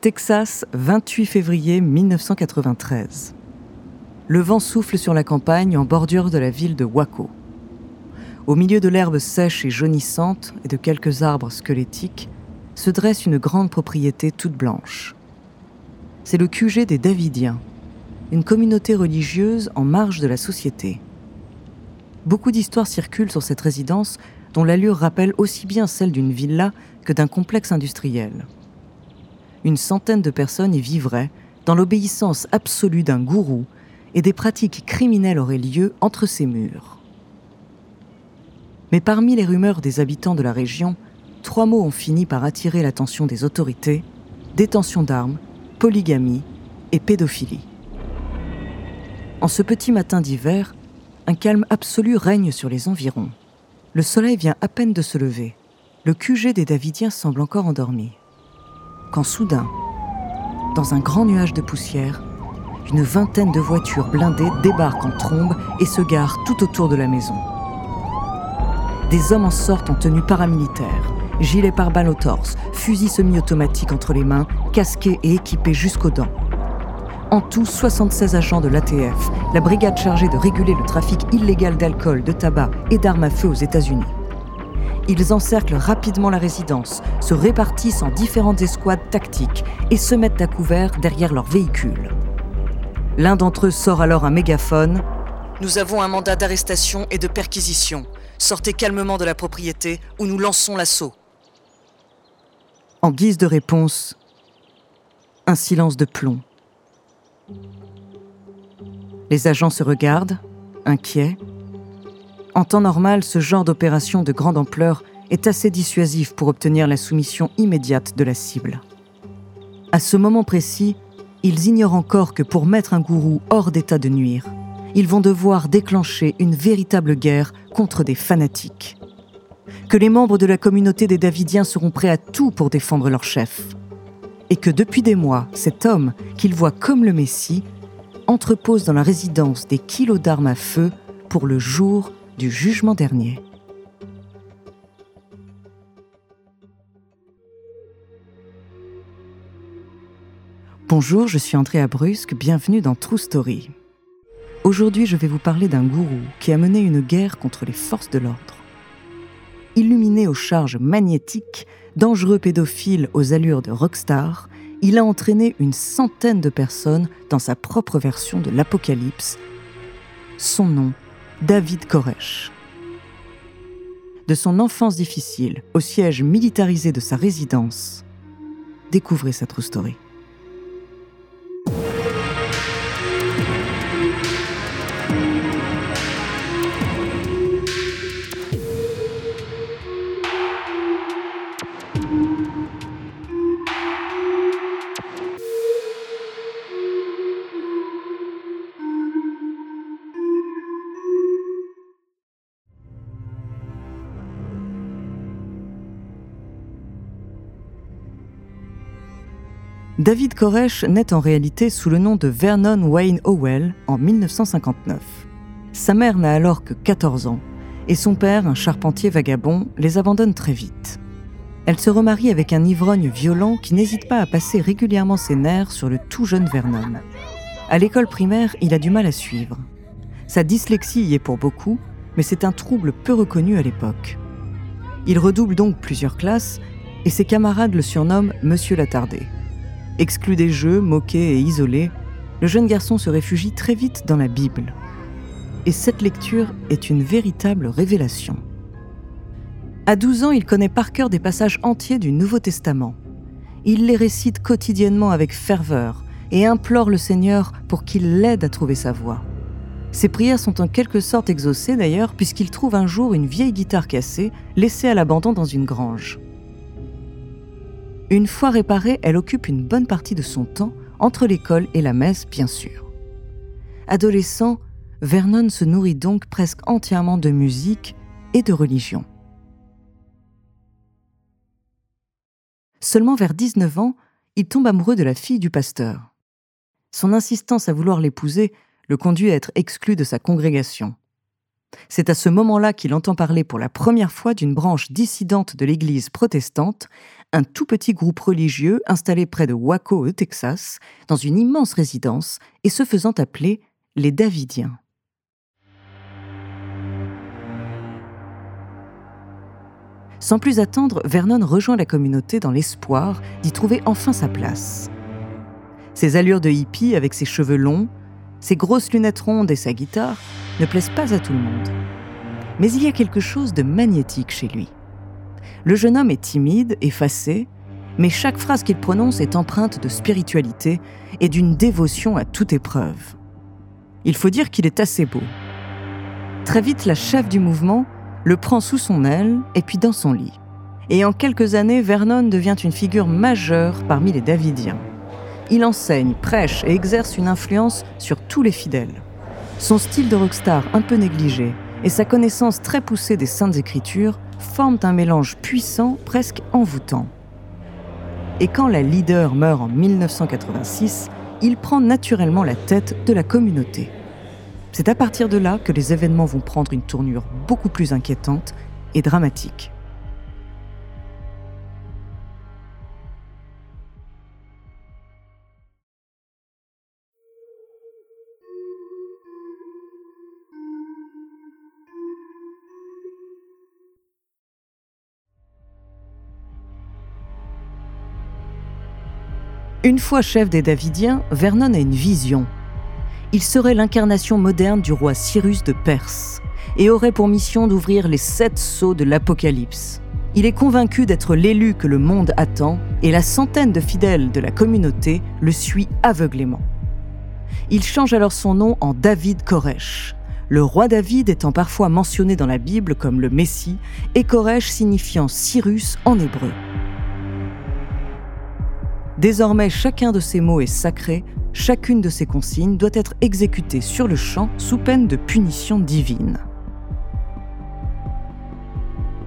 Texas, 28 février 1993. Le vent souffle sur la campagne en bordure de la ville de Waco. Au milieu de l'herbe sèche et jaunissante et de quelques arbres squelettiques, se dresse une grande propriété toute blanche. C'est le QG des Davidiens, une communauté religieuse en marge de la société. Beaucoup d'histoires circulent sur cette résidence dont l'allure rappelle aussi bien celle d'une villa que d'un complexe industriel une centaine de personnes y vivraient dans l'obéissance absolue d'un gourou et des pratiques criminelles auraient lieu entre ces murs. Mais parmi les rumeurs des habitants de la région, trois mots ont fini par attirer l'attention des autorités détention d'armes, polygamie et pédophilie. En ce petit matin d'hiver, un calme absolu règne sur les environs. Le soleil vient à peine de se lever. Le QG des Davidiens semble encore endormi quand soudain, dans un grand nuage de poussière, une vingtaine de voitures blindées débarquent en trombe et se garent tout autour de la maison. Des hommes en sortent en tenue paramilitaire, gilets pare-balles au torse, fusils semi-automatiques entre les mains, casqués et équipés jusqu'aux dents. En tout, 76 agents de l'ATF, la brigade chargée de réguler le trafic illégal d'alcool, de tabac et d'armes à feu aux États-Unis. Ils encerclent rapidement la résidence, se répartissent en différentes escouades tactiques et se mettent à couvert derrière leurs véhicules. L'un d'entre eux sort alors un mégaphone. Nous avons un mandat d'arrestation et de perquisition. Sortez calmement de la propriété ou nous lançons l'assaut. En guise de réponse, un silence de plomb. Les agents se regardent, inquiets, en temps normal, ce genre d'opération de grande ampleur est assez dissuasif pour obtenir la soumission immédiate de la cible. À ce moment précis, ils ignorent encore que pour mettre un gourou hors d'état de nuire, ils vont devoir déclencher une véritable guerre contre des fanatiques. Que les membres de la communauté des Davidiens seront prêts à tout pour défendre leur chef. Et que depuis des mois, cet homme, qu'ils voient comme le Messie, entrepose dans la résidence des kilos d'armes à feu pour le jour du jugement dernier. Bonjour, je suis Andrea Brusque, bienvenue dans True Story. Aujourd'hui, je vais vous parler d'un gourou qui a mené une guerre contre les forces de l'ordre. Illuminé aux charges magnétiques, dangereux pédophile aux allures de rockstar, il a entraîné une centaine de personnes dans sa propre version de l'Apocalypse. Son nom David Koresh. De son enfance difficile au siège militarisé de sa résidence, découvrez sa story. David Koresh naît en réalité sous le nom de Vernon Wayne Howell en 1959. Sa mère n'a alors que 14 ans et son père, un charpentier vagabond, les abandonne très vite. Elle se remarie avec un ivrogne violent qui n'hésite pas à passer régulièrement ses nerfs sur le tout jeune Vernon. À l'école primaire, il a du mal à suivre. Sa dyslexie y est pour beaucoup, mais c'est un trouble peu reconnu à l'époque. Il redouble donc plusieurs classes et ses camarades le surnomment Monsieur l'attardé. Exclu des jeux, moqué et isolé, le jeune garçon se réfugie très vite dans la Bible. Et cette lecture est une véritable révélation. À 12 ans, il connaît par cœur des passages entiers du Nouveau Testament. Il les récite quotidiennement avec ferveur et implore le Seigneur pour qu'il l'aide à trouver sa voie. Ses prières sont en quelque sorte exaucées d'ailleurs puisqu'il trouve un jour une vieille guitare cassée laissée à l'abandon dans une grange. Une fois réparée, elle occupe une bonne partie de son temps, entre l'école et la messe, bien sûr. Adolescent, Vernon se nourrit donc presque entièrement de musique et de religion. Seulement vers 19 ans, il tombe amoureux de la fille du pasteur. Son insistance à vouloir l'épouser le conduit à être exclu de sa congrégation. C'est à ce moment-là qu'il entend parler pour la première fois d'une branche dissidente de l'Église protestante, un tout petit groupe religieux installé près de Waco au Texas, dans une immense résidence, et se faisant appeler les Davidiens. Sans plus attendre, Vernon rejoint la communauté dans l'espoir d'y trouver enfin sa place. Ses allures de hippie avec ses cheveux longs, ses grosses lunettes rondes et sa guitare ne plaisent pas à tout le monde. Mais il y a quelque chose de magnétique chez lui. Le jeune homme est timide, effacé, mais chaque phrase qu'il prononce est empreinte de spiritualité et d'une dévotion à toute épreuve. Il faut dire qu'il est assez beau. Très vite, la chef du mouvement le prend sous son aile et puis dans son lit. Et en quelques années, Vernon devient une figure majeure parmi les Davidiens. Il enseigne, prêche et exerce une influence sur tous les fidèles. Son style de rockstar un peu négligé et sa connaissance très poussée des Saintes Écritures forment un mélange puissant, presque envoûtant. Et quand la leader meurt en 1986, il prend naturellement la tête de la communauté. C'est à partir de là que les événements vont prendre une tournure beaucoup plus inquiétante et dramatique. Une fois chef des Davidiens, Vernon a une vision il serait l'incarnation moderne du roi Cyrus de Perse et aurait pour mission d'ouvrir les sept sceaux de l'Apocalypse. Il est convaincu d'être l'élu que le monde attend et la centaine de fidèles de la communauté le suit aveuglément. Il change alors son nom en David Koresh, le roi David étant parfois mentionné dans la Bible comme le Messie et Koresh signifiant Cyrus en hébreu. Désormais, chacun de ces mots est sacré chacune de ces consignes doit être exécutée sur le champ sous peine de punition divine.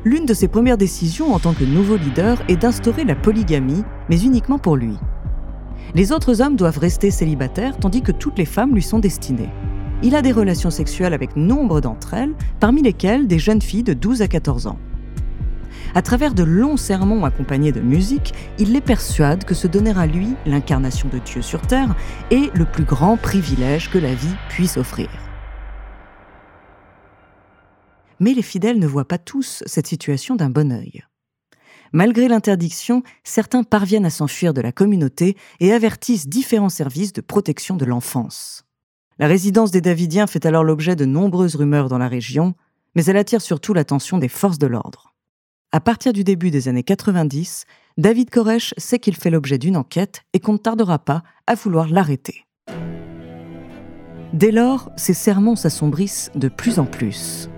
L'une de ses premières décisions en tant que nouveau leader est d'instaurer la polygamie, mais uniquement pour lui. Les autres hommes doivent rester célibataires tandis que toutes les femmes lui sont destinées. Il a des relations sexuelles avec nombre d'entre elles, parmi lesquelles des jeunes filles de 12 à 14 ans. À travers de longs sermons accompagnés de musique, il les persuade que se donner à lui, l'incarnation de Dieu sur terre, est le plus grand privilège que la vie puisse offrir. Mais les fidèles ne voient pas tous cette situation d'un bon œil. Malgré l'interdiction, certains parviennent à s'enfuir de la communauté et avertissent différents services de protection de l'enfance. La résidence des Davidiens fait alors l'objet de nombreuses rumeurs dans la région, mais elle attire surtout l'attention des forces de l'ordre. À partir du début des années 90, David Koresh sait qu'il fait l'objet d'une enquête et qu'on ne tardera pas à vouloir l'arrêter. Dès lors, ses sermons s'assombrissent de plus en plus.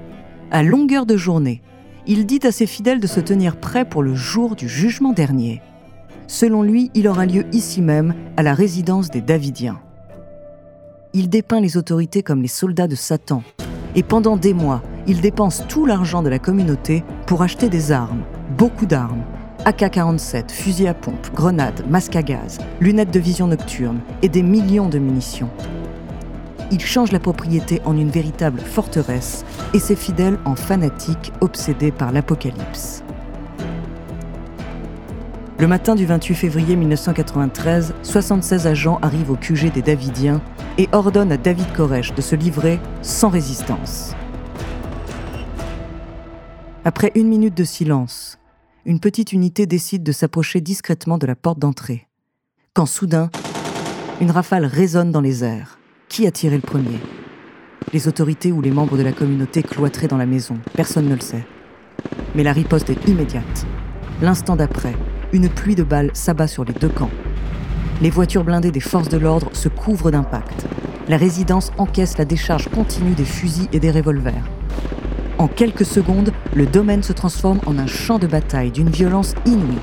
À longueur de journée, il dit à ses fidèles de se tenir prêts pour le jour du jugement dernier. Selon lui, il aura lieu ici même, à la résidence des Davidiens. Il dépeint les autorités comme les soldats de Satan, et pendant des mois, il dépense tout l'argent de la communauté pour acheter des armes, beaucoup d'armes. AK-47, fusils à pompe, grenades, masques à gaz, lunettes de vision nocturne et des millions de munitions. Il change la propriété en une véritable forteresse et ses fidèles en fanatiques obsédés par l'apocalypse. Le matin du 28 février 1993, 76 agents arrivent au QG des Davidiens et ordonnent à David Koresh de se livrer sans résistance. Après une minute de silence, une petite unité décide de s'approcher discrètement de la porte d'entrée. Quand soudain, une rafale résonne dans les airs. Qui a tiré le premier? Les autorités ou les membres de la communauté cloîtrés dans la maison, personne ne le sait. Mais la riposte est immédiate. L'instant d'après, une pluie de balles s'abat sur les deux camps. Les voitures blindées des forces de l'ordre se couvrent d'impact. La résidence encaisse la décharge continue des fusils et des revolvers. En quelques secondes, le domaine se transforme en un champ de bataille d'une violence inouïe.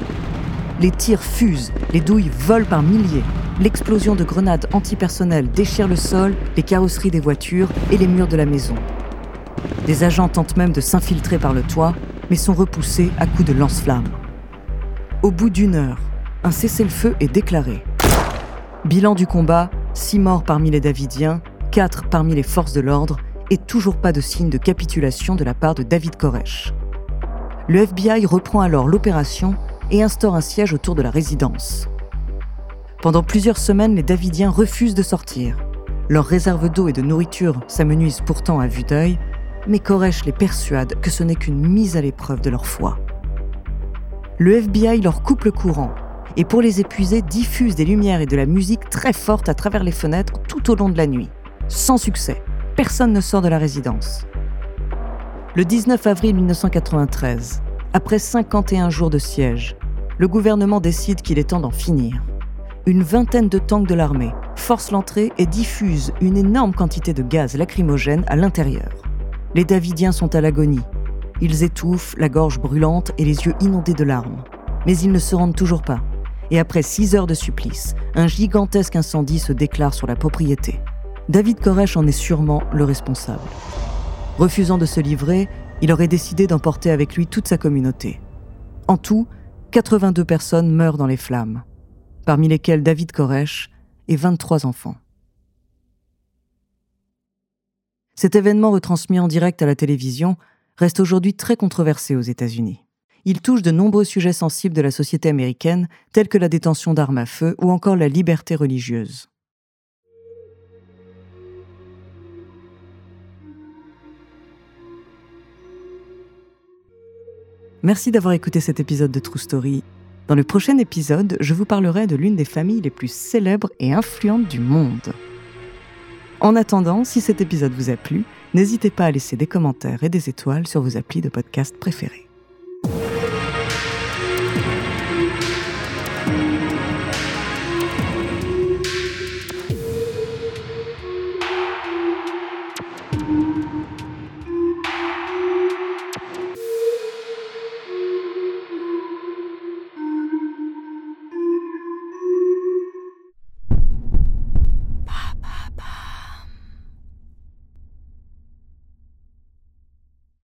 Les tirs fusent, les douilles volent par milliers. L'explosion de grenades antipersonnelles déchire le sol, les carrosseries des voitures et les murs de la maison. Des agents tentent même de s'infiltrer par le toit, mais sont repoussés à coups de lance-flammes. Au bout d'une heure, un cessez-le-feu est déclaré. Bilan du combat, six morts parmi les Davidiens, quatre parmi les forces de l'ordre et toujours pas de signe de capitulation de la part de David Koresh. Le FBI reprend alors l'opération et instaure un siège autour de la résidence. Pendant plusieurs semaines, les Davidiens refusent de sortir. Leurs réserves d'eau et de nourriture s'amenuisent pourtant à vue d'œil, mais Koresh les persuade que ce n'est qu'une mise à l'épreuve de leur foi. Le FBI leur coupe le courant et pour les épuiser diffuse des lumières et de la musique très fortes à travers les fenêtres tout au long de la nuit. Sans succès, personne ne sort de la résidence. Le 19 avril 1993, après 51 jours de siège, le gouvernement décide qu'il est temps d'en finir. Une vingtaine de tanks de l'armée forcent l'entrée et diffusent une énorme quantité de gaz lacrymogène à l'intérieur. Les Davidiens sont à l'agonie. Ils étouffent, la gorge brûlante et les yeux inondés de larmes. Mais ils ne se rendent toujours pas. Et après six heures de supplice, un gigantesque incendie se déclare sur la propriété. David Koresh en est sûrement le responsable. Refusant de se livrer, il aurait décidé d'emporter avec lui toute sa communauté. En tout, 82 personnes meurent dans les flammes, parmi lesquelles David Koresh et 23 enfants. Cet événement retransmis en direct à la télévision reste aujourd'hui très controversé aux États-Unis. Il touche de nombreux sujets sensibles de la société américaine, tels que la détention d'armes à feu ou encore la liberté religieuse. Merci d'avoir écouté cet épisode de True Story. Dans le prochain épisode, je vous parlerai de l'une des familles les plus célèbres et influentes du monde. En attendant, si cet épisode vous a plu, n'hésitez pas à laisser des commentaires et des étoiles sur vos applis de podcast préférés.